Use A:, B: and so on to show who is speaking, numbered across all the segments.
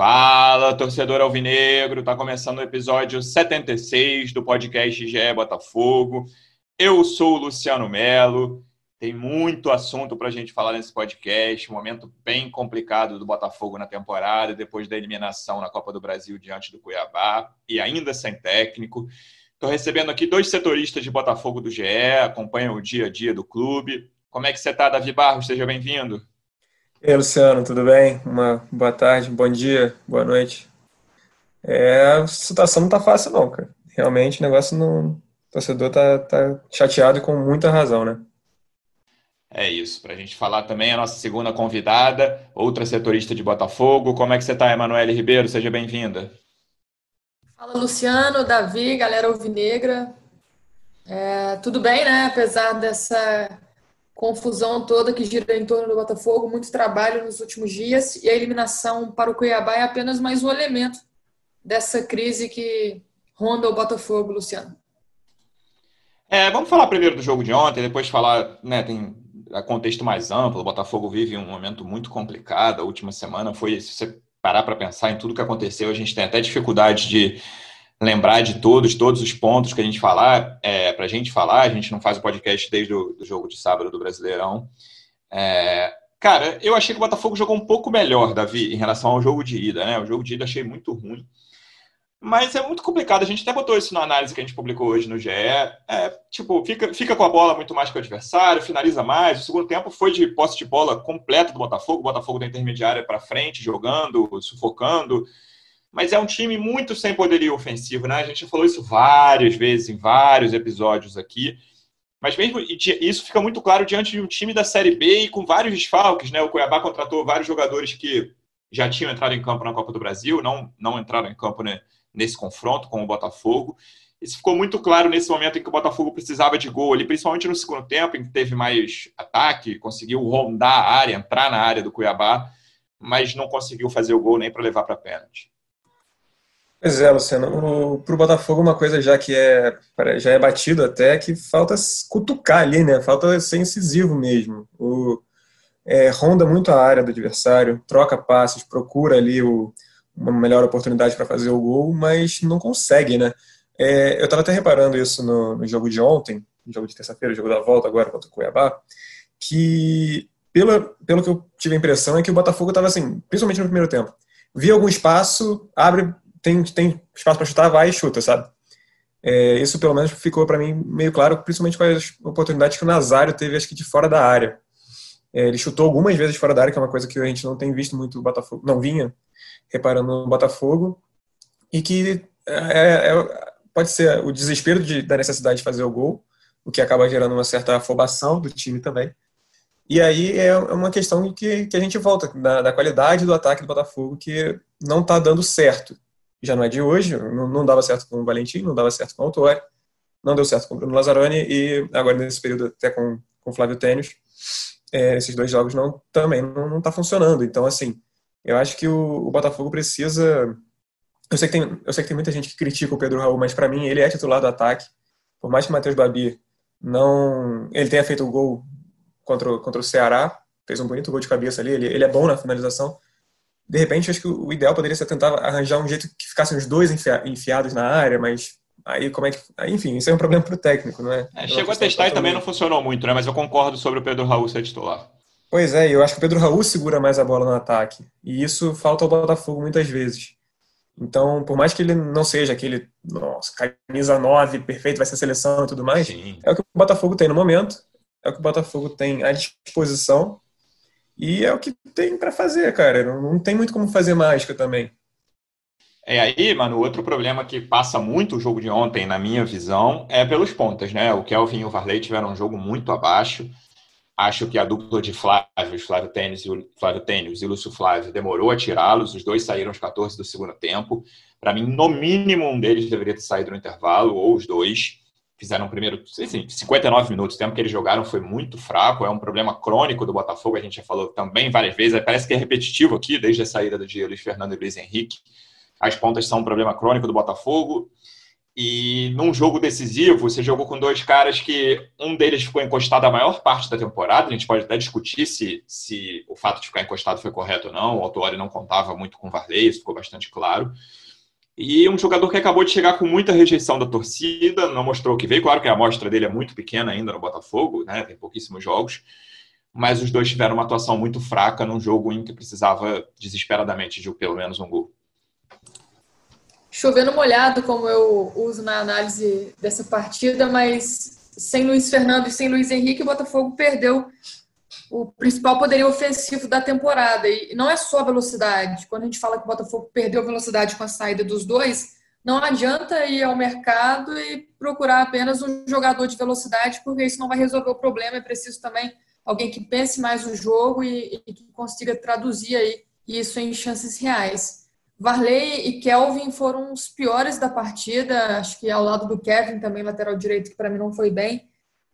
A: Fala, torcedor alvinegro, tá começando o episódio 76 do podcast GE Botafogo. Eu sou o Luciano Melo. Tem muito assunto para a gente falar nesse podcast. Um momento bem complicado do Botafogo na temporada, depois da eliminação na Copa do Brasil diante do Cuiabá e ainda sem técnico. Estou recebendo aqui dois setoristas de Botafogo do GE, acompanham o dia a dia do clube. Como é que você está, Davi Barros? Seja bem-vindo.
B: E aí, Luciano, tudo bem? Uma boa tarde, bom dia, boa noite. É, a situação não tá fácil não, cara. Realmente o negócio não... O torcedor tá, tá chateado e com muita razão, né?
A: É isso. Para a gente falar também a nossa segunda convidada, outra setorista de Botafogo. Como é que você está, Emanuele Ribeiro? Seja bem-vinda.
C: Fala, Luciano, Davi, galera alvinegra. É, tudo bem, né? Apesar dessa confusão toda que gira em torno do Botafogo, muito trabalho nos últimos dias e a eliminação para o Cuiabá é apenas mais um elemento dessa crise que ronda o Botafogo, Luciano.
A: É, vamos falar primeiro do jogo de ontem, depois falar, né, tem contexto mais amplo. O Botafogo vive um momento muito complicado. A última semana foi, se você parar para pensar em tudo que aconteceu, a gente tem até dificuldade de lembrar de todos, todos os pontos que a gente falar, é, para a gente falar, a gente não faz o podcast desde o do jogo de sábado do Brasileirão. É, cara, eu achei que o Botafogo jogou um pouco melhor, Davi, em relação ao jogo de ida, né? O jogo de ida achei muito ruim. Mas é muito complicado, a gente até botou isso na análise que a gente publicou hoje no GE. É, tipo, fica, fica com a bola muito mais que o adversário, finaliza mais. O segundo tempo foi de posse de bola completo do Botafogo, o Botafogo da intermediária para frente, jogando, sufocando mas é um time muito sem poderio ofensivo, né? A gente falou isso várias vezes em vários episódios aqui. Mas mesmo isso fica muito claro diante de um time da Série B e com vários desfalques, né? O Cuiabá contratou vários jogadores que já tinham entrado em campo na Copa do Brasil, não, não entraram em campo né, nesse confronto com o Botafogo. Isso ficou muito claro nesse momento em que o Botafogo precisava de gol ali, principalmente no segundo tempo, em que teve mais ataque, conseguiu rondar a área, entrar na área do Cuiabá, mas não conseguiu fazer o gol nem para levar para pênalti.
B: Pois é, Luciano. Para o Botafogo, uma coisa já que é, já é batido até, que falta cutucar ali, né? Falta ser incisivo mesmo. O, é, ronda muito a área do adversário, troca passes, procura ali o, uma melhor oportunidade para fazer o gol, mas não consegue, né? É, eu estava até reparando isso no, no, jogo de ontem, no jogo de terça-feira, jogo da volta agora contra o Cuiabá, que pelo, pelo que eu tive a impressão é que o Botafogo estava assim, principalmente no primeiro tempo, via algum espaço, abre tem, tem espaço para chutar, vai e chuta, sabe? É, isso pelo menos ficou para mim meio claro, principalmente com as oportunidades que o Nazário teve, acho que de fora da área. É, ele chutou algumas vezes fora da área, que é uma coisa que a gente não tem visto muito o Botafogo, não vinha reparando no Botafogo, e que é, é, pode ser o desespero de, da necessidade de fazer o gol, o que acaba gerando uma certa afobação do time também. E aí é uma questão que, que a gente volta da, da qualidade do ataque do Botafogo, que não está dando certo já não é de hoje, não, não dava certo com o Valentim, não dava certo com o Autori, não deu certo com o Bruno Lazzaroni e agora nesse período até com o Flávio Tênis, é, esses dois jogos não também não está funcionando. Então, assim, eu acho que o, o, Botafogo precisa. Eu sei, que tem, eu sei que tem muita gente que critica o Pedro Raul, mas para mim ele é titular do ataque. Por mais que o Matheus Babi não. Ele tenha feito o gol contra, contra o Ceará, fez um bonito gol de cabeça ali, ele, ele é bom na finalização, de repente, acho que o ideal poderia ser tentar arranjar um jeito que ficassem os dois enfiados na área, mas aí como é que. Enfim, isso é um problema para o técnico, não é?
A: é chegou a testar e também não funcionou muito, né? Mas eu concordo sobre o Pedro Raul ser titular.
B: Pois é, eu acho que o Pedro Raul segura mais a bola no ataque. E isso falta ao Botafogo muitas vezes. Então, por mais que ele não seja aquele, nossa, camisa 9, perfeito, vai ser seleção e tudo mais, Sim. é o que o Botafogo tem no momento, é o que o Botafogo tem à disposição e é o que tem para fazer, cara. Não, não tem muito como fazer mágica também.
A: É aí, mano, outro problema que passa muito o jogo de ontem, na minha visão, é pelos pontas, né? O Kelvin e o Varley tiveram um jogo muito abaixo. Acho que a dupla de Flávio, Flávio Tênis, Flávio Tênis e Lúcio Flávio demorou a tirá-los. Os dois saíram aos 14 do segundo tempo. Para mim, no mínimo, um deles deveria ter saído no intervalo, ou os dois. Fizeram o primeiro, assim, 59 minutos. O tempo que eles jogaram foi muito fraco. É um problema crônico do Botafogo. A gente já falou também várias vezes. Parece que é repetitivo aqui, desde a saída do dia Luiz Fernando e Luiz Henrique. As pontas são um problema crônico do Botafogo. E num jogo decisivo, você jogou com dois caras que um deles ficou encostado a maior parte da temporada. A gente pode até discutir se, se o fato de ficar encostado foi correto ou não. O Autori não contava muito com o Varley, isso ficou bastante claro. E um jogador que acabou de chegar com muita rejeição da torcida, não mostrou o que veio. Claro que a amostra dele é muito pequena ainda no Botafogo, né? tem pouquíssimos jogos. Mas os dois tiveram uma atuação muito fraca num jogo em que precisava desesperadamente de pelo menos um gol
C: chovendo molhado, como eu uso na análise dessa partida, mas sem Luiz Fernando e sem Luiz Henrique, o Botafogo perdeu o principal poderio ofensivo da temporada. E não é só velocidade. Quando a gente fala que o Botafogo perdeu velocidade com a saída dos dois, não adianta ir ao mercado e procurar apenas um jogador de velocidade, porque isso não vai resolver o problema. É preciso também alguém que pense mais o jogo e, e que consiga traduzir aí isso em chances reais. Varley e Kelvin foram os piores da partida, acho que ao lado do Kevin também, lateral direito, que para mim não foi bem.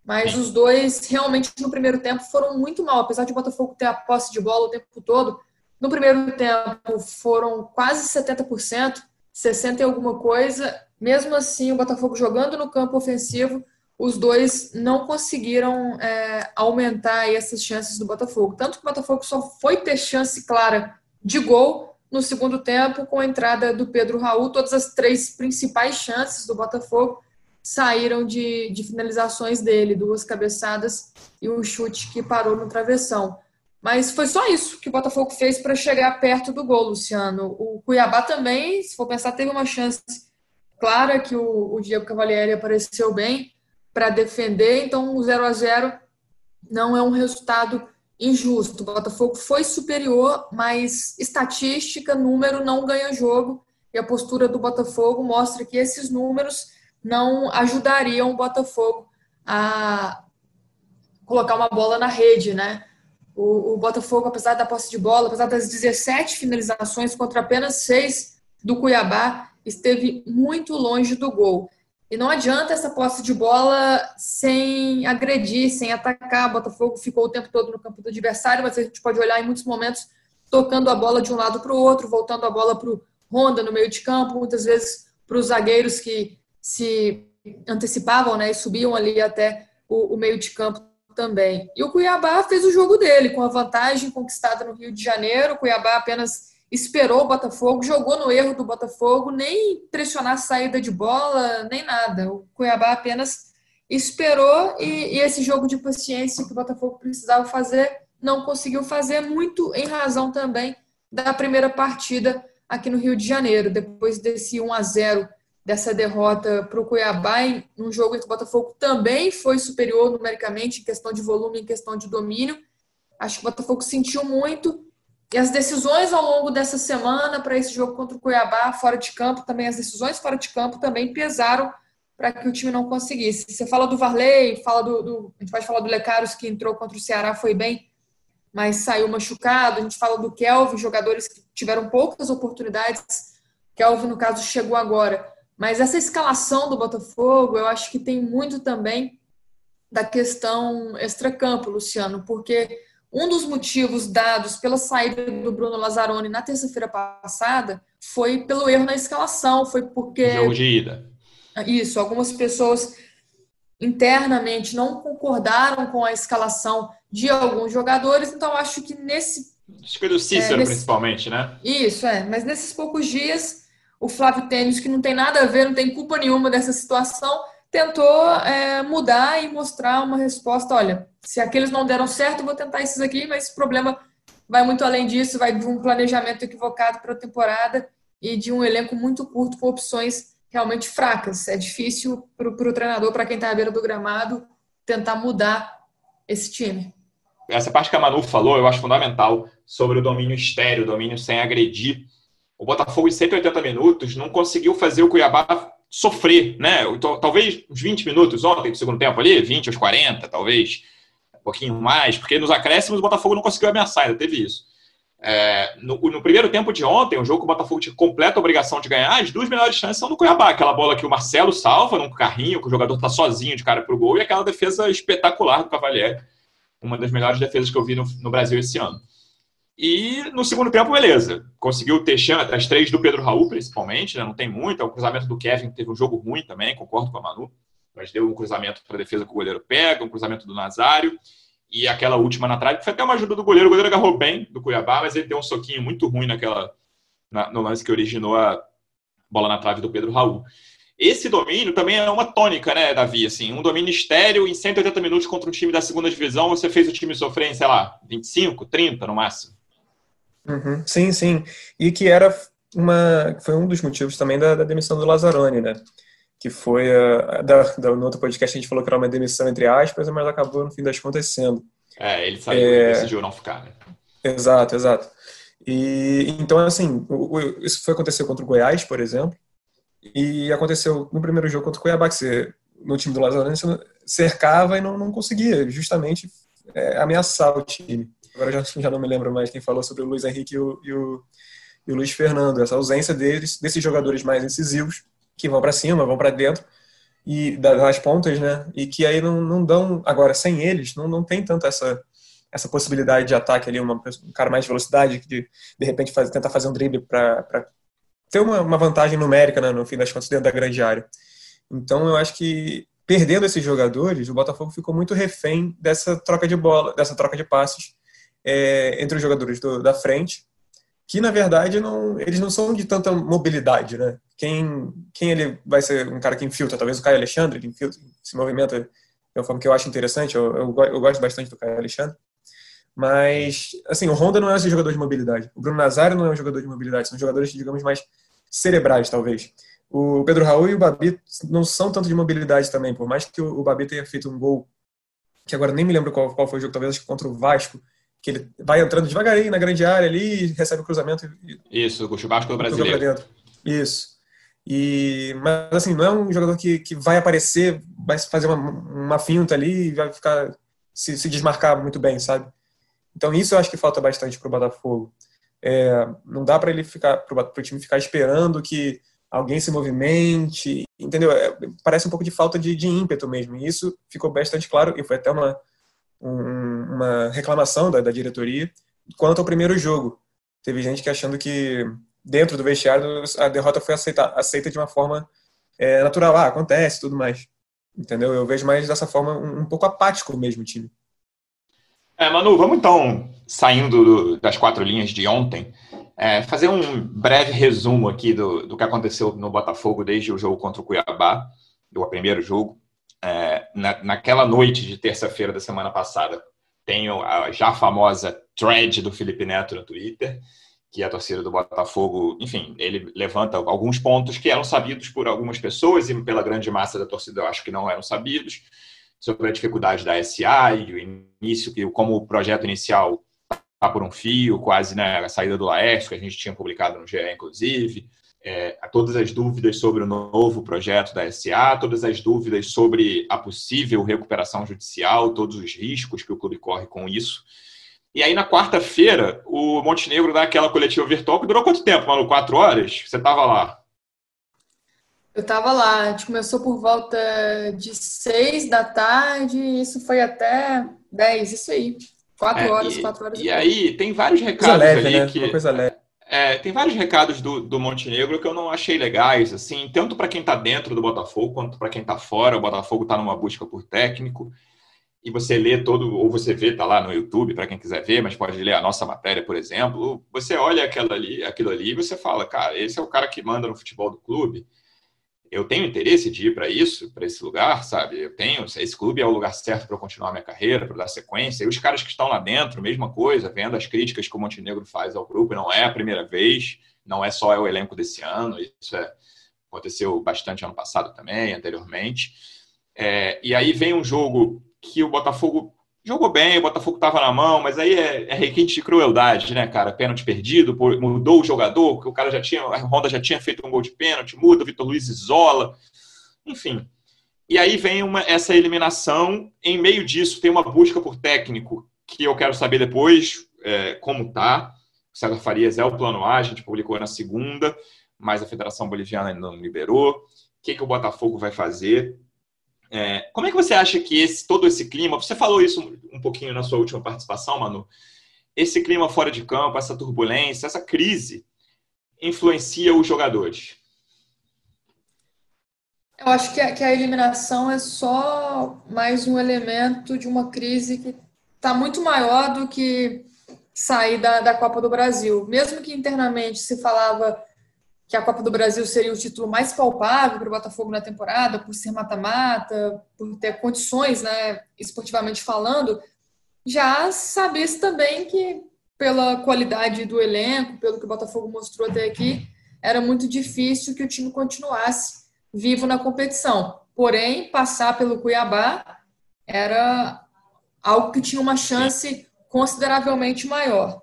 C: Mas os dois realmente no primeiro tempo foram muito mal, apesar de o Botafogo ter a posse de bola o tempo todo. No primeiro tempo foram quase 70%, 60 e alguma coisa. Mesmo assim, o Botafogo jogando no campo ofensivo, os dois não conseguiram é, aumentar essas chances do Botafogo. Tanto que o Botafogo só foi ter chance clara de gol no segundo tempo, com a entrada do Pedro Raul, todas as três principais chances do Botafogo saíram de, de finalizações dele, duas cabeçadas e um chute que parou no travessão. Mas foi só isso que o Botafogo fez para chegar perto do gol, Luciano. O Cuiabá também, se for pensar, teve uma chance clara que o, o Diego Cavalieri apareceu bem para defender, então o 0 a 0 não é um resultado injusto. O Botafogo foi superior, mas estatística, número não ganha jogo. E a postura do Botafogo mostra que esses números não ajudariam o Botafogo a colocar uma bola na rede, né? O, o Botafogo, apesar da posse de bola, apesar das 17 finalizações contra apenas 6 do Cuiabá, esteve muito longe do gol. E não adianta essa posse de bola sem agredir, sem atacar. O Botafogo ficou o tempo todo no campo do adversário, mas a gente pode olhar em muitos momentos tocando a bola de um lado para o outro, voltando a bola para o Honda no meio de campo, muitas vezes para os zagueiros que se antecipavam né, e subiam ali até o, o meio de campo também. E o Cuiabá fez o jogo dele, com a vantagem conquistada no Rio de Janeiro. O Cuiabá apenas esperou o Botafogo, jogou no erro do Botafogo, nem pressionar a saída de bola, nem nada. O Cuiabá apenas esperou e, e, esse jogo de paciência que o Botafogo precisava fazer, não conseguiu fazer, muito em razão também da primeira partida aqui no Rio de Janeiro, depois desse 1 a 0 dessa derrota para o Cuiabá, em um jogo em que o Botafogo também foi superior numericamente, em questão de volume, em questão de domínio. Acho que o Botafogo sentiu muito, e as decisões ao longo dessa semana para esse jogo contra o Cuiabá, fora de campo, também as decisões fora de campo também pesaram para que o time não conseguisse. Você fala do Varley, fala do, do, a gente pode falar do Lecaros que entrou contra o Ceará, foi bem, mas saiu machucado. A gente fala do Kelvin, jogadores que tiveram poucas oportunidades. Kelvin, no caso, chegou agora. Mas essa escalação do Botafogo, eu acho que tem muito também da questão extracampo, Luciano, porque um dos motivos dados pela saída do Bruno Lazzaroni na terça-feira passada foi pelo erro na escalação, foi porque.
A: Jogo de ida.
C: Isso, algumas pessoas internamente não concordaram com a escalação de alguns jogadores, então acho que nesse.
A: Acho que do Cícero, é, nesse... principalmente, né?
C: Isso, é. Mas nesses poucos dias, o Flávio Tênis, que não tem nada a ver, não tem culpa nenhuma dessa situação, tentou é, mudar e mostrar uma resposta. Olha, se aqueles não deram certo, vou tentar esses aqui, mas o problema vai muito além disso, vai de um planejamento equivocado para a temporada e de um elenco muito curto com opções realmente fracas. É difícil para o treinador, para quem está à beira do gramado, tentar mudar esse time.
A: Essa parte que a Manu falou, eu acho fundamental, sobre o domínio estéreo, o domínio sem agredir. O Botafogo, em 180 minutos, não conseguiu fazer o Cuiabá sofrer, né? Talvez uns 20 minutos ontem do segundo tempo ali, 20 aos 40, talvez pouquinho mais, porque nos acréscimos o Botafogo não conseguiu ameaçar, ainda teve isso. É, no, no, primeiro tempo de ontem, o jogo que o Botafogo tinha completa obrigação de ganhar, as duas melhores chances são do Cuiabá. Aquela bola que o Marcelo salva num carrinho, que o jogador está sozinho de cara para o gol, e aquela defesa espetacular do Cavalieri. Uma das melhores defesas que eu vi no, no Brasil esse ano. E no segundo tempo, beleza. Conseguiu ter chance, as três do Pedro Raul, principalmente, né? não tem muito. É um cruzamento do Kevin, teve um jogo ruim também, concordo com a Manu. Mas deu um cruzamento para a defesa que o goleiro pega, um cruzamento do Nazário. E aquela última na trave, que foi até uma ajuda do goleiro. O goleiro agarrou bem do Cuiabá, mas ele deu um soquinho muito ruim naquela, na, no lance que originou a bola na trave do Pedro Raul. Esse domínio também é uma tônica, né, Davi? Assim, um domínio estéreo em 180 minutos contra um time da segunda divisão, você fez o time sofrer em, sei lá, 25, 30 no máximo.
B: Uhum, sim, sim. E que era uma, foi um dos motivos também da, da demissão do Lazzaroni, né? Que foi, uh, da, da, no outro podcast a gente falou que era uma demissão entre aspas, mas acabou no fim das contas sendo.
A: É, ele saiu é... e decidiu não ficar, né?
B: Exato, exato. E então, assim, o, o, isso foi acontecer contra o Goiás, por exemplo, e aconteceu no primeiro jogo contra o Cuiabá, que você, no time do Lazzaroni, você cercava e não, não conseguia justamente é, ameaçar o time. Agora já, já não me lembro mais quem falou sobre o Luiz Henrique e o, e o, e o Luiz Fernando, essa ausência deles, desses jogadores mais incisivos, que vão para cima, vão para dentro, e das pontas, né? E que aí não, não dão. Agora, sem eles, não, não tem tanto essa, essa possibilidade de ataque ali, uma, um cara mais de velocidade, de de repente faz, tentar fazer um drible para ter uma, uma vantagem numérica, né, no fim das contas, dentro da grande área. Então, eu acho que perdendo esses jogadores, o Botafogo ficou muito refém dessa troca de bola, dessa troca de passes é, entre os jogadores do, da frente, que na verdade não, eles não são de tanta mobilidade, né? Quem, quem ele vai ser um cara que infiltra? Talvez o Caio Alexandre, que infiltra, se movimenta de uma forma que eu acho interessante, eu, eu, eu gosto bastante do Caio Alexandre. Mas, assim, o Honda não é esse jogador de mobilidade. O Bruno Nazário não é um jogador de mobilidade. São jogadores, digamos, mais cerebrais, talvez. O Pedro Raul e o Babi não são tanto de mobilidade também, por mais que o Babi tenha feito um gol, que agora nem me lembro qual, qual foi o jogo, talvez contra o Vasco, que ele vai entrando devagarinho na grande área ali, recebe o cruzamento.
A: Isso, o churrasco do brasileiro.
B: Isso. E, mas assim, não é um jogador que, que vai aparecer, vai fazer uma, uma finta ali e vai ficar se, se desmarcar muito bem, sabe? Então isso eu acho que falta bastante para o Botafogo. É, não dá para ele ficar, para o time ficar esperando que alguém se movimente, entendeu? É, parece um pouco de falta de, de ímpeto mesmo. E isso ficou bastante claro e foi até uma um, uma reclamação da, da, diretoria quanto ao primeiro jogo. Teve gente que achando que dentro do vestiário a derrota foi aceita, aceita de uma forma é, natural, ah, acontece, tudo mais. Entendeu? Eu vejo mais dessa forma um, um pouco apático mesmo o time.
A: É, Manu, vamos então, saindo do, das quatro linhas de ontem, é, fazer um breve resumo aqui do, do que aconteceu no Botafogo desde o jogo contra o Cuiabá, do primeiro jogo é, na, naquela noite de terça-feira da semana passada, tenho a já famosa thread do Felipe Neto no Twitter, que a torcida do Botafogo, enfim, ele levanta alguns pontos que eram sabidos por algumas pessoas e pela grande massa da torcida eu acho que não eram sabidos, sobre a dificuldade da SA e o início, como o projeto inicial está por um fio, quase né, a saída do Laércio, que a gente tinha publicado no GE, inclusive, é, todas as dúvidas sobre o novo projeto da SA, todas as dúvidas sobre a possível recuperação judicial, todos os riscos que o clube corre com isso. E aí, na quarta-feira, o Montenegro dá aquela coletiva virtual que durou quanto tempo, Manu? Quatro horas? Você estava lá?
C: Eu estava lá. A gente começou por volta de seis da tarde, isso foi até dez, isso aí. Quatro é, horas,
A: e,
C: quatro horas.
A: E, e aí, tem vários recados leve, ali
B: né?
A: que...
B: Uma coisa leve.
A: É, tem vários recados do, do Montenegro que eu não achei legais, assim, tanto para quem está dentro do Botafogo quanto para quem está fora. O Botafogo está numa busca por técnico e você lê todo, ou você vê, tá lá no YouTube para quem quiser ver, mas pode ler a nossa matéria, por exemplo. Você olha aquela ali, aquilo ali e você fala, cara, esse é o cara que manda no futebol do clube eu tenho interesse de ir para isso, para esse lugar, sabe? Eu tenho, esse clube é o lugar certo para continuar minha carreira, para dar sequência. E os caras que estão lá dentro, mesma coisa, vendo as críticas que o Montenegro faz ao grupo, não é a primeira vez, não é só o elenco desse ano, isso é, aconteceu bastante ano passado também, anteriormente. É, e aí vem um jogo que o Botafogo jogou bem, o Botafogo estava na mão, mas aí é, é, requinte de crueldade, né, cara? Pênalti perdido, mudou o jogador, que o cara já tinha, a Honda já tinha feito um gol de pênalti, muda, o Vitor Luiz isola, enfim. E aí vem uma, essa eliminação. Em meio disso, tem uma busca por técnico que eu quero saber depois é, como tá. O César Farias é o plano A, a gente publicou na segunda, mas a Federação Boliviana ainda não liberou. O que, que o Botafogo vai fazer? É, como é que você acha que esse, todo esse clima, você falou isso um pouquinho na sua última participação, Manu, esse clima fora de campo, essa turbulência, essa crise, influencia os jogadores?
C: Eu acho que a, que a eliminação é só mais um elemento de uma crise que está muito maior do que sair da, da Copa do Brasil. Mesmo que internamente se falava que a Copa do Brasil seria o título mais palpável para o Botafogo na temporada, por ser mata-mata, por ter condições, né, esportivamente falando, já sabia-se também que, pela qualidade do elenco, pelo que o Botafogo mostrou até aqui, era muito difícil que o time continuasse vivo na competição. Porém, passar pelo Cuiabá era algo que tinha uma chance consideravelmente maior.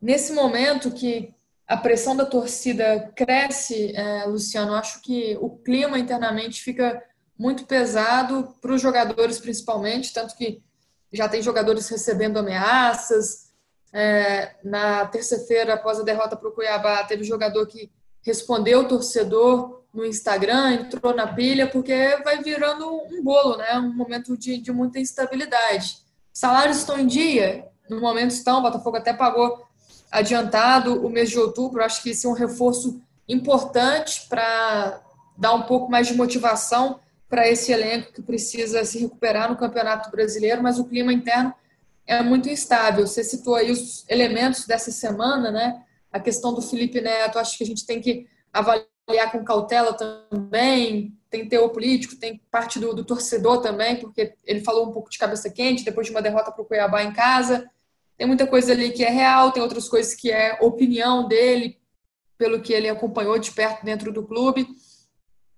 C: Nesse momento que a pressão da torcida cresce, é, Luciano, acho que o clima internamente fica muito pesado para os jogadores, principalmente, tanto que já tem jogadores recebendo ameaças. É, na terça-feira, após a derrota para o Cuiabá, teve jogador que respondeu o torcedor no Instagram, entrou na pilha, porque vai virando um bolo, né? um momento de, de muita instabilidade. Salários estão em dia? No momento estão, o Botafogo até pagou adiantado o mês de outubro. Acho que isso é um reforço importante para dar um pouco mais de motivação para esse elenco que precisa se recuperar no Campeonato Brasileiro, mas o clima interno é muito instável. Você citou aí os elementos dessa semana, né? A questão do Felipe Neto, acho que a gente tem que avaliar com cautela também. Tem teor político, tem parte do, do torcedor também, porque ele falou um pouco de cabeça quente depois de uma derrota para o Cuiabá em casa. Tem muita coisa ali que é real, tem outras coisas que é opinião dele, pelo que ele acompanhou de perto dentro do clube.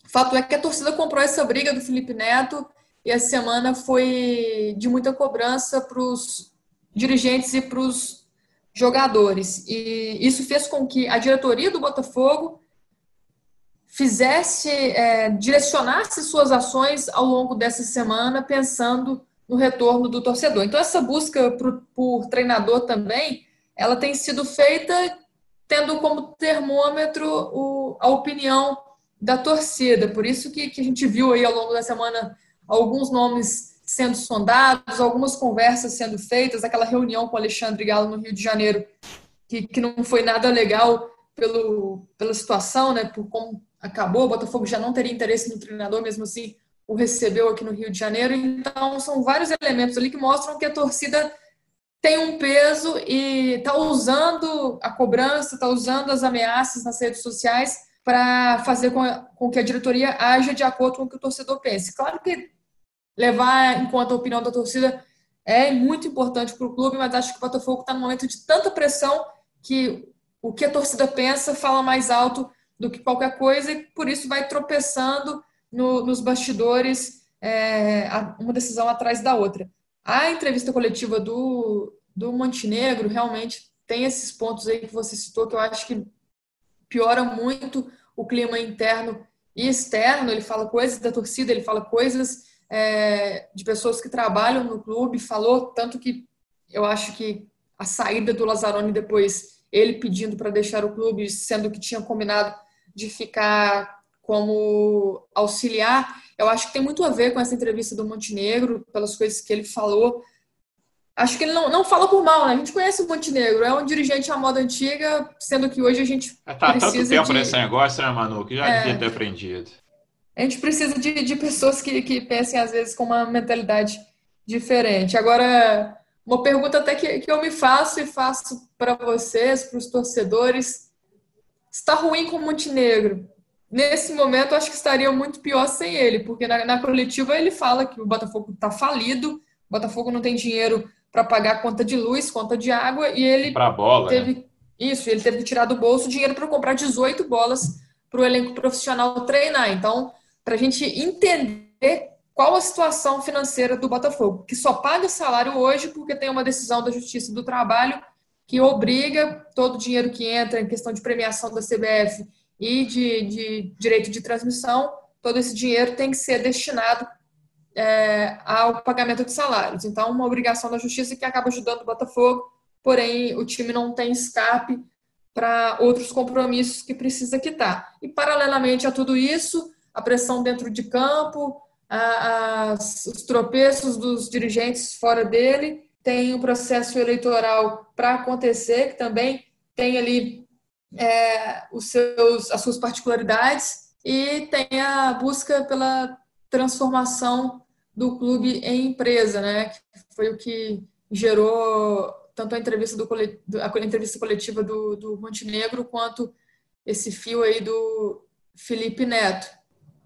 C: Fato é que a torcida comprou essa briga do Felipe Neto e a semana foi de muita cobrança para os dirigentes e para os jogadores. E isso fez com que a diretoria do Botafogo fizesse, é, direcionasse suas ações ao longo dessa semana pensando no retorno do torcedor. Então, essa busca por, por treinador também, ela tem sido feita tendo como termômetro o, a opinião da torcida. Por isso que, que a gente viu aí ao longo da semana alguns nomes sendo sondados, algumas conversas sendo feitas, aquela reunião com Alexandre Galo no Rio de Janeiro, que, que não foi nada legal pelo, pela situação, né, por como acabou, o Botafogo já não teria interesse no treinador, mesmo assim o recebeu aqui no Rio de Janeiro. Então, são vários elementos ali que mostram que a torcida tem um peso e está usando a cobrança, está usando as ameaças nas redes sociais para fazer com, que a diretoria haja de acordo com o que o torcedor pense. Claro que levar em conta a opinião da torcida é muito importante para o clube, mas acho que o Botafogo está num momento de tanta pressão que o que a torcida pensa fala mais alto do que qualquer coisa e por isso vai tropeçando no, nos bastidores, é, uma decisão atrás da outra. A entrevista coletiva do, do Montenegro realmente tem esses pontos aí que você citou, que eu acho que piora muito o clima interno e externo. Ele fala coisas da torcida, ele fala coisas é, de pessoas que trabalham no clube, falou tanto que eu acho que a saída do Lazzaroni depois, ele pedindo para deixar o clube, sendo que tinha combinado de ficar como auxiliar, eu acho que tem muito a ver com essa entrevista do Montenegro, pelas coisas que ele falou. Acho que ele não, não fala por mal, né? A gente conhece o Montenegro, é um dirigente à moda antiga, sendo que hoje a gente
A: é, tá,
C: precisa
A: tanto tempo de... nesse negócio, né, Manu, que já é, devia ter aprendido.
C: A gente precisa de, de pessoas que, que pensem, às vezes, com uma mentalidade diferente. Agora, uma pergunta até que, que eu me faço e faço para vocês, para os torcedores. Está ruim com o Montenegro? Nesse momento, acho que estaria muito pior sem ele, porque na, na coletiva ele fala que o Botafogo está falido, o Botafogo não tem dinheiro para pagar conta de luz, conta de água, e ele
A: bola,
C: teve
A: né?
C: isso, ele teve que tirar do bolso dinheiro para comprar 18 bolas para o elenco profissional treinar. Então, para a gente entender qual a situação financeira do Botafogo, que só paga salário hoje porque tem uma decisão da Justiça do Trabalho que obriga todo o dinheiro que entra em questão de premiação da CBF e de, de direito de transmissão, todo esse dinheiro tem que ser destinado é, ao pagamento de salários. Então, uma obrigação da justiça que acaba ajudando o Botafogo, porém o time não tem escape para outros compromissos que precisa quitar. E, paralelamente a tudo isso, a pressão dentro de campo, as, os tropeços dos dirigentes fora dele, tem um processo eleitoral para acontecer, que também tem ali é, os seus, as suas particularidades, e tem a busca pela transformação do clube em empresa, né? Que foi o que gerou tanto a entrevista, do, a entrevista coletiva do, do Montenegro quanto esse fio aí do Felipe Neto.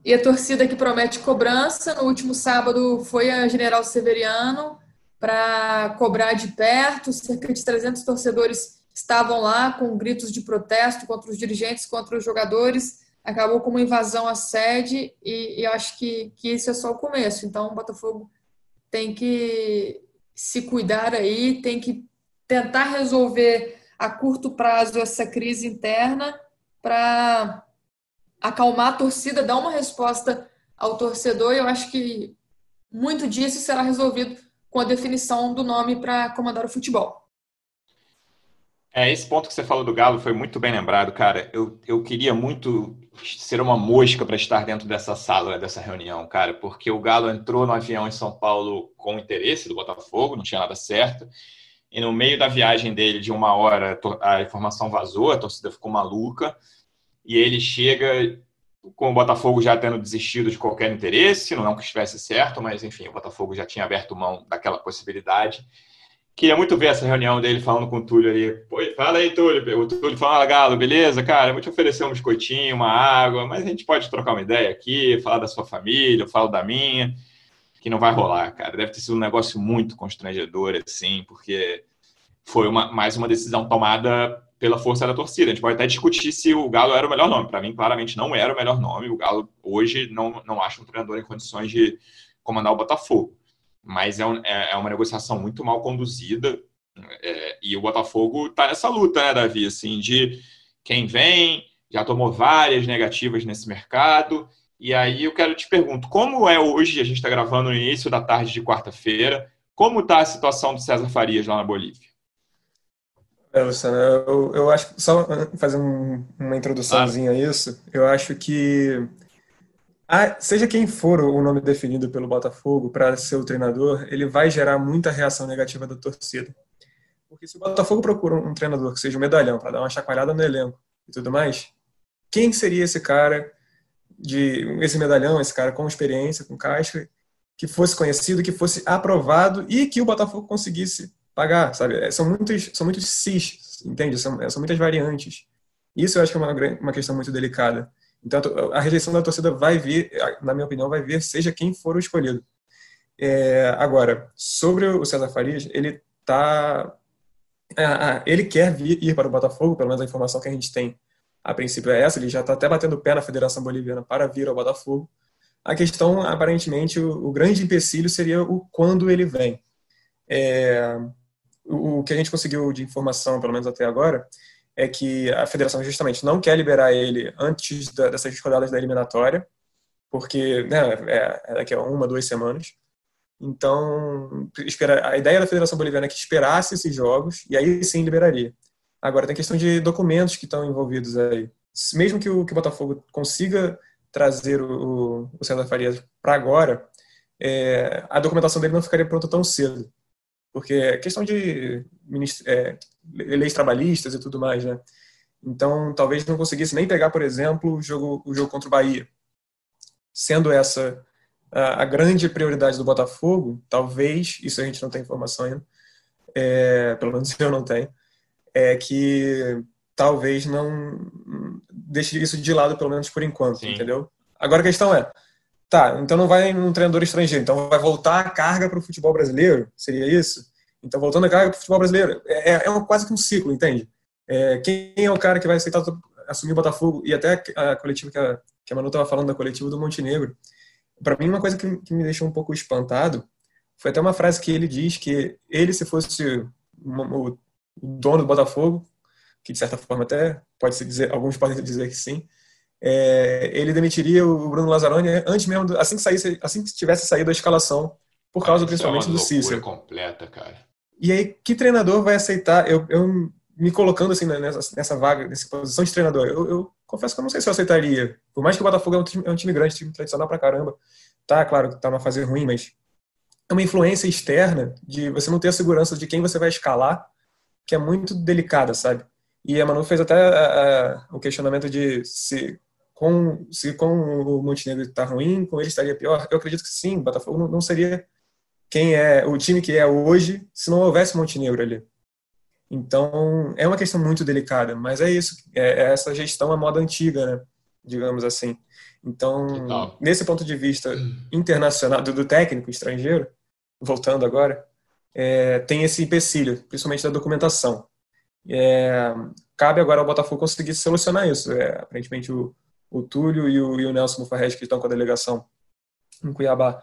C: E a torcida que promete cobrança, no último sábado foi a General Severiano para cobrar de perto, cerca de 300 torcedores estavam lá com gritos de protesto contra os dirigentes, contra os jogadores, acabou com uma invasão à sede e, e acho que, que isso é só o começo. Então o Botafogo tem que se cuidar aí, tem que tentar resolver a curto prazo essa crise interna para acalmar a torcida, dar uma resposta ao torcedor. E eu acho que muito disso será resolvido com a definição do nome para comandar o futebol.
A: É, esse ponto que você falou do Galo foi muito bem lembrado, cara. Eu, eu queria muito ser uma mosca para estar dentro dessa sala, dessa reunião, cara, porque o Galo entrou no avião em São Paulo com interesse do Botafogo, não tinha nada certo. E no meio da viagem dele, de uma hora, a informação vazou, a torcida ficou maluca. E ele chega com o Botafogo já tendo desistido de qualquer interesse, não que estivesse certo, mas enfim, o Botafogo já tinha aberto mão daquela possibilidade. Queria muito ver essa reunião dele falando com o Túlio ali. Fala aí, Túlio. O Túlio fala, Galo, beleza? Cara, vou te oferecer um biscoitinho, uma água, mas a gente pode trocar uma ideia aqui, falar da sua família, eu falo da minha, que não vai rolar, cara. Deve ter sido um negócio muito constrangedor, assim, porque foi uma, mais uma decisão tomada pela força da torcida. A gente pode até discutir se o Galo era o melhor nome. Para mim, claramente não era o melhor nome. O Galo hoje não, não acha um treinador em condições de comandar o Botafogo mas é, um, é, é uma negociação muito mal conduzida é, e o Botafogo está nessa luta, né, Davi? Assim, de quem vem, já tomou várias negativas nesse mercado. E aí eu quero te pergunto, como é hoje, a gente está gravando no início da tarde de quarta-feira, como está a situação do César Farias lá na Bolívia?
B: É, Luciano, eu, eu acho, só fazer um, uma introduçãozinha ah. a isso, eu acho que ah, seja quem for o nome definido pelo Botafogo para ser o treinador, ele vai gerar muita reação negativa da torcida. Porque se o Botafogo procura um treinador que seja um medalhão para dar uma chacoalhada no elenco e tudo mais, quem seria esse cara de esse medalhão, esse cara com experiência, com caixa, que fosse conhecido, que fosse aprovado e que o Botafogo conseguisse pagar, sabe? É, são muitos, são muitos cis, entende? São, são muitas variantes. Isso eu acho que é uma, uma questão muito delicada. Então, a rejeição da torcida vai vir, na minha opinião, vai vir seja quem for o escolhido. É, agora, sobre o César Farias, ele tá, ele quer vir, ir para o Botafogo, pelo menos a informação que a gente tem a princípio é essa, ele já está até batendo pé na Federação Boliviana para vir ao Botafogo. A questão, aparentemente, o, o grande empecilho seria o quando ele vem. É, o, o que a gente conseguiu de informação, pelo menos até agora, é que a federação justamente não quer liberar ele antes da, dessas rodadas da eliminatória, porque né, é, é daqui a uma, duas semanas. Então, espera, a ideia da Federação Boliviana é que esperasse esses jogos e aí sim liberaria. Agora, tem questão de documentos que estão envolvidos aí. Mesmo que o, que o Botafogo consiga trazer o, o César Farias para agora, é, a documentação dele não ficaria pronta tão cedo porque é questão de é, leis trabalhistas e tudo mais, né? Então, talvez não conseguisse nem pegar, por exemplo, o jogo, o jogo contra o Bahia. Sendo essa a, a grande prioridade do Botafogo, talvez, isso a gente não tem informação ainda, é, pelo menos eu não tenho, é que talvez não deixe isso de lado, pelo menos por enquanto, Sim. entendeu? Agora a questão é, Tá, então não vai num treinador estrangeiro, então vai voltar a carga para o futebol brasileiro? Seria isso? Então, voltando a carga para o futebol brasileiro. É, é, é um, quase que um ciclo, entende? É, quem é o cara que vai aceitar assumir o Botafogo? E até a coletiva que a, que a Manu estava falando da coletiva do Montenegro. Para mim, uma coisa que, que, me deixou um pouco espantado foi até uma frase que ele diz que ele, se fosse o, o dono do Botafogo, que de certa forma até pode se dizer, alguns podem dizer que sim, é, ele demitiria o Bruno Lazzaroni antes mesmo, do, assim que saísse, assim que tivesse saído a escalação, por causa principalmente é do Cícero.
A: completa, cara.
B: E aí, que treinador vai aceitar? Eu, eu me colocando assim nessa, nessa vaga, nessa posição de treinador, eu, eu, confesso que eu não sei se eu aceitaria. Por mais que o Botafogo é um time, é um time grande, time tradicional pra caramba, tá, claro, tá numa fase ruim, mas é uma influência externa de você não ter a segurança de quem você vai escalar, que é muito delicada, sabe? E a Manu fez até a, o questionamento de se com, se com o Montenegro está ruim, com ele estaria pior. Eu acredito que sim, o Botafogo não, não seria quem é o time que é hoje se não houvesse Montenegro ali. Então, é uma questão muito delicada, mas é isso, é, é essa gestão à moda antiga, né? digamos assim. Então, nesse ponto de vista internacional, do, do técnico estrangeiro, voltando agora, é, tem esse empecilho, principalmente da documentação. É, cabe agora ao Botafogo conseguir solucionar isso. É, aparentemente, o, o Túlio e o, e o Nelson Mufarrege, que estão com a delegação em Cuiabá,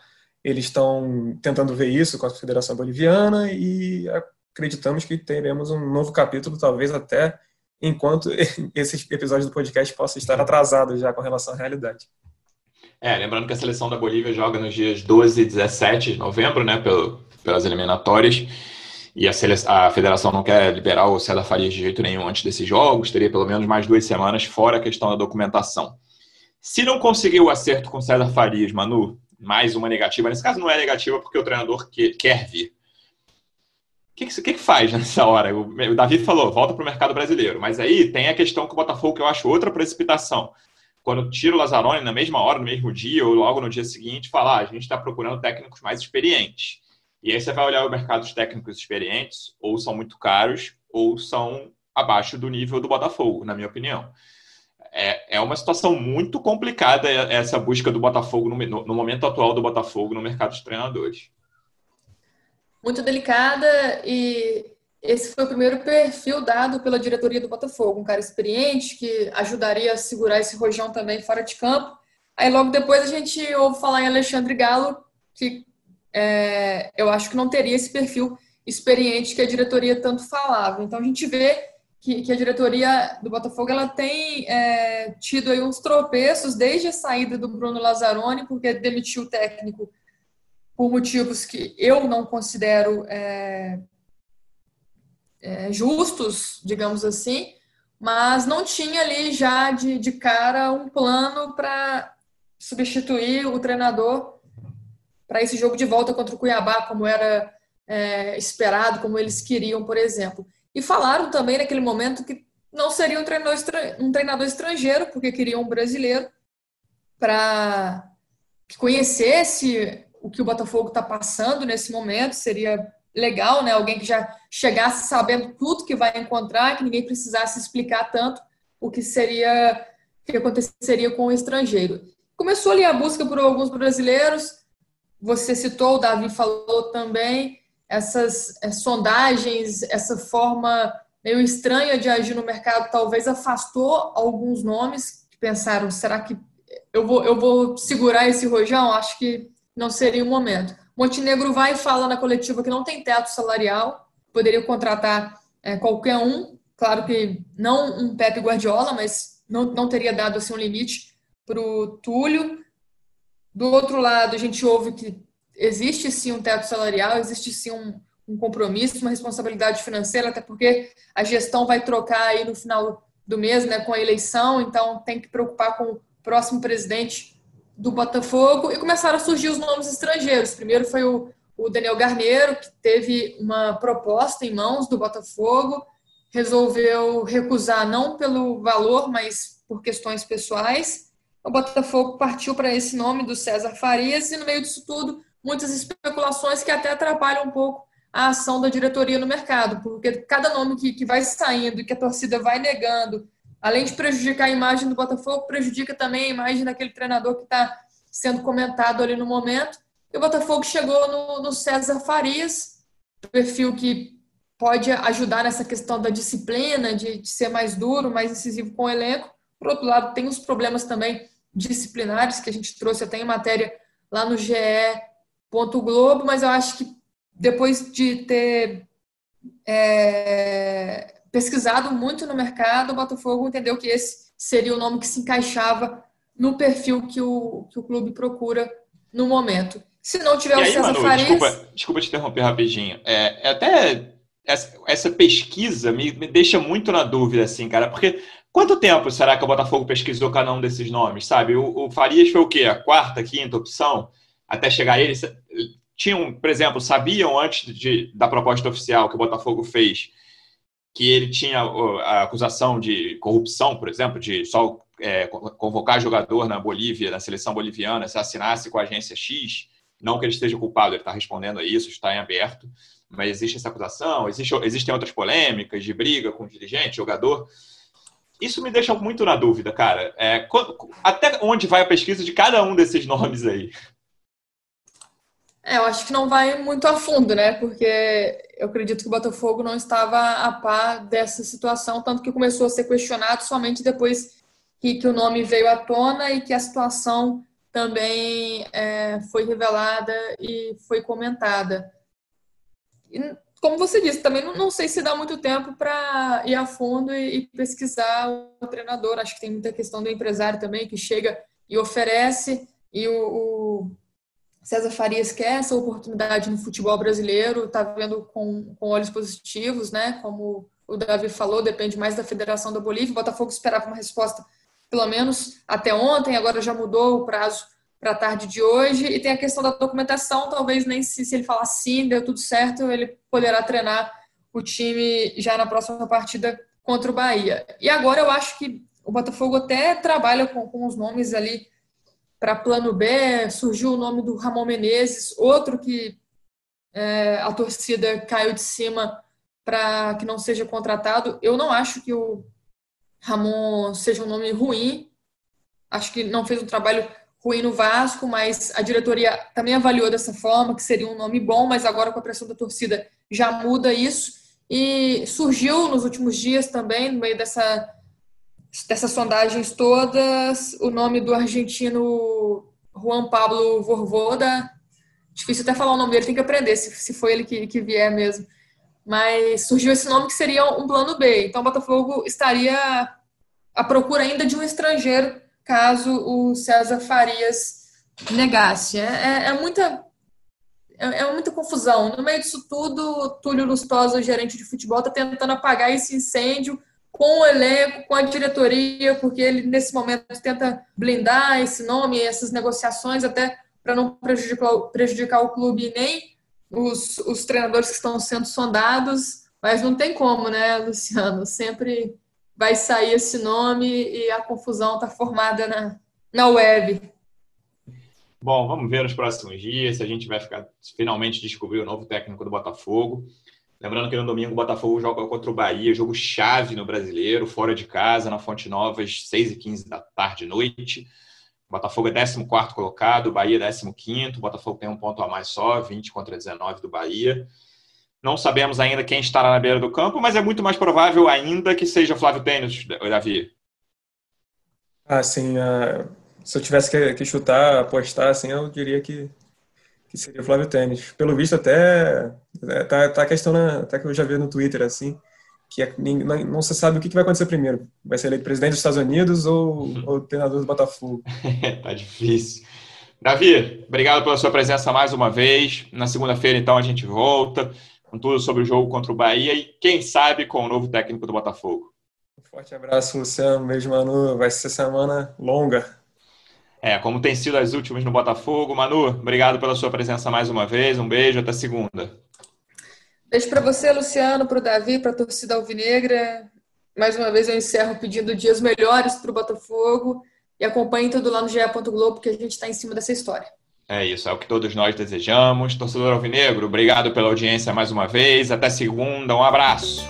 B: eles estão tentando ver isso com a Federação Boliviana e acreditamos que teremos um novo capítulo, talvez até enquanto esse episódio do podcast possa estar atrasado já com relação à realidade.
A: É, lembrando que a seleção da Bolívia joga nos dias 12 e 17 de novembro, né, pelo, pelas eliminatórias, e a, a federação não quer liberar o César Farias de jeito nenhum antes desses jogos, teria pelo menos mais duas semanas, fora a questão da documentação. Se não conseguir o acerto com o César Farias, Manu, mais uma negativa, nesse caso não é negativa porque o treinador que, quer vir, que, que, que, faz nessa hora? O, o David falou, volta para o mercado brasileiro. Mas aí tem a questão com o Botafogo, que eu acho outra precipitação. Quando tira o Lazzaroni na mesma hora, no mesmo dia, ou logo no dia seguinte, falar, ah, a gente está procurando técnicos mais experientes. E aí você vai olhar o mercado dos técnicos experientes, ou são muito caros, ou são abaixo do nível do Botafogo, na minha opinião. É, é uma situação muito complicada essa busca do Botafogo, no, no momento atual do Botafogo no mercado de treinadores
C: muito delicada e esse foi o primeiro perfil dado pela diretoria do Botafogo, um cara experiente que ajudaria a segurar esse rojão também fora de campo. Aí logo depois a gente ouve falar em Alexandre Galo, que é, eu acho que não teria esse perfil experiente que a diretoria tanto falava. Então a gente vê que, que a diretoria do Botafogo ela tem é, tido aí uns tropeços desde a saída do Bruno Lazzaroni, porque demitiu o técnico por motivos que eu não considero é, é, justos, digamos assim, mas não tinha ali já de, de cara um plano para substituir o treinador para esse jogo de volta contra o Cuiabá, como era é, esperado, como eles queriam, por exemplo. E falaram também naquele momento que não seria um treinador, um treinador estrangeiro, porque queriam um brasileiro para que conhecesse o que o Botafogo está passando nesse momento. Seria legal, né? Alguém que já chegasse sabendo tudo que vai encontrar, que ninguém precisasse explicar tanto o que seria, o que aconteceria com o estrangeiro. Começou ali a busca por alguns brasileiros. Você citou, o Davi falou também essas é, sondagens, essa forma meio estranha de agir no mercado, talvez afastou alguns nomes que pensaram: será que eu vou, eu vou segurar esse rojão? Acho que não seria o momento. Montenegro vai e fala na coletiva que não tem teto salarial, poderia contratar é, qualquer um, claro que não um Pepe Guardiola, mas não, não teria dado assim um limite para o Túlio. Do outro lado, a gente ouve que existe sim um teto salarial, existe sim um, um compromisso, uma responsabilidade financeira, até porque a gestão vai trocar aí no final do mês, né, com a eleição, então tem que preocupar com o próximo presidente do Botafogo e começaram a surgir os nomes estrangeiros. Primeiro foi o, o Daniel Garneiro, que teve uma proposta em mãos do Botafogo, resolveu recusar não pelo valor, mas por questões pessoais. O Botafogo partiu para esse nome do César Farias e no meio disso tudo, muitas especulações que até atrapalham um pouco a ação da diretoria no mercado, porque cada nome que, que vai saindo e que a torcida vai negando além de prejudicar a imagem do Botafogo, prejudica também a imagem daquele treinador que está sendo comentado ali no momento. E o Botafogo chegou no, no César Farias, perfil que pode ajudar nessa questão da disciplina, de, de, ser mais duro, mais incisivo com o elenco. Por outro lado, tem os problemas também disciplinares que a gente trouxe até em matéria lá no GE. Globo, mas eu acho que depois de ter é, pesquisado muito no mercado, o Botafogo entendeu que esse seria o nome que se encaixava no perfil que o, que o clube procura no momento. Se não tiver e o aí, César Manu, Farias...
A: Desculpa, desculpa te interromper rapidinho. É, é até essa, essa pesquisa me, me, deixa muito na dúvida, assim, cara, porque quanto tempo será que o Botafogo pesquisou cada um desses nomes, sabe? O, o Farias foi o quê? A quarta, quinta opção? Até chegar ele? Tinham, por exemplo, sabiam antes de, da proposta oficial que o Botafogo fez que ele tinha a acusação de corrupção, por exemplo, de só é, convocar jogador na Bolívia, na seleção boliviana, se assinasse com a agência X, não que ele esteja culpado, ele está respondendo a isso, está em aberto, mas existe essa acusação, existe, existem outras polêmicas de briga com dirigente, jogador. Isso me deixa muito na dúvida, cara. É, até onde vai a pesquisa de cada um desses nomes aí?
C: É, eu acho que não vai muito a fundo, né? Porque eu acredito que o Botafogo não estava a par dessa situação, tanto que começou a ser questionado somente depois que, que o nome veio à tona e que a situação também é, foi revelada e foi comentada. E, como você disse, também não, não, sei se dá muito tempo para ir a fundo e, e, pesquisar o treinador. Acho que tem muita questão do empresário também que chega e oferece e o, o César Farias quer essa oportunidade no futebol brasileiro, está vendo com, com olhos positivos, né? Como o Davi falou, depende mais da Federação da Bolívia. O Botafogo esperava uma resposta, pelo menos até ontem, agora já mudou o prazo para a tarde de hoje. E tem a questão da documentação, talvez nem se, se ele falar sim, deu tudo certo, ele poderá treinar o time já na próxima partida contra o Bahia. E agora eu acho que o Botafogo até trabalha com, com os nomes ali para plano B, surgiu o nome do Ramon Menezes, outro que é, a torcida caiu de cima para que não seja contratado. Eu não acho que o Ramon seja um nome ruim, acho que não fez um trabalho ruim no Vasco, mas a diretoria também avaliou dessa forma, que seria um nome bom, mas agora com a pressão da torcida já muda isso. E surgiu nos últimos dias também, no meio dessa dessas sondagens todas, o nome do argentino Juan Pablo Vorvoda, difícil até falar o nome dele, tem que aprender se, se foi ele que, que vier mesmo. Mas surgiu esse nome que seria um plano B. Então o Botafogo estaria à procura ainda de um estrangeiro, caso o César Farias negasse. É, é, é muita é, é, muita confusão. No meio disso tudo, Túlio Lustosa, gerente de futebol, está tentando apagar esse incêndio com o elenco, com a diretoria, porque ele, nesse momento, tenta blindar esse nome, essas negociações, até para não prejudicar, prejudicar o clube nem os, os treinadores que estão sendo sondados. Mas não tem como, né, Luciano? Sempre vai sair esse nome e a confusão está formada na, na web.
A: Bom, vamos ver nos próximos dias se a gente vai ficar finalmente descobrir o novo técnico do Botafogo. Lembrando que no domingo o Botafogo joga contra o Bahia, jogo chave no Brasileiro, fora de casa, na Fonte Nova, às 6h15 da tarde noite. O Botafogo é 14 colocado, o Bahia é 15 O Botafogo tem um ponto a mais só, 20 contra 19 do Bahia. Não sabemos ainda quem estará na beira do campo, mas é muito mais provável ainda que seja Flávio Tênis, Davi.
B: Ah, sim. Uh, se eu tivesse que, que chutar, apostar, assim, eu diria que que seria o Flávio Tênis. Pelo visto, até é, tá, tá a questão, na, até que eu já vi no Twitter, assim, que é, não, não se sabe o que, que vai acontecer primeiro. Vai ser eleito presidente dos Estados Unidos ou, ou treinador do Botafogo?
A: tá difícil. Davi, obrigado pela sua presença mais uma vez. Na segunda-feira, então, a gente volta com tudo sobre o jogo contra o Bahia e, quem sabe, com o novo técnico do Botafogo.
B: Um forte abraço, Luciano. Um beijo, Manu. Vai ser semana longa.
A: É, como tem sido as últimas no Botafogo. Manu, obrigado pela sua presença mais uma vez. Um beijo, até segunda.
C: Beijo para você, Luciano, para o Davi, para a torcida alvinegra. Mais uma vez eu encerro pedindo dias melhores para o Botafogo e acompanhe tudo lá no GE. Globo, que a gente está em cima dessa história.
A: É isso, é o que todos nós desejamos. Torcedor Alvinegro, obrigado pela audiência mais uma vez. Até segunda, um abraço.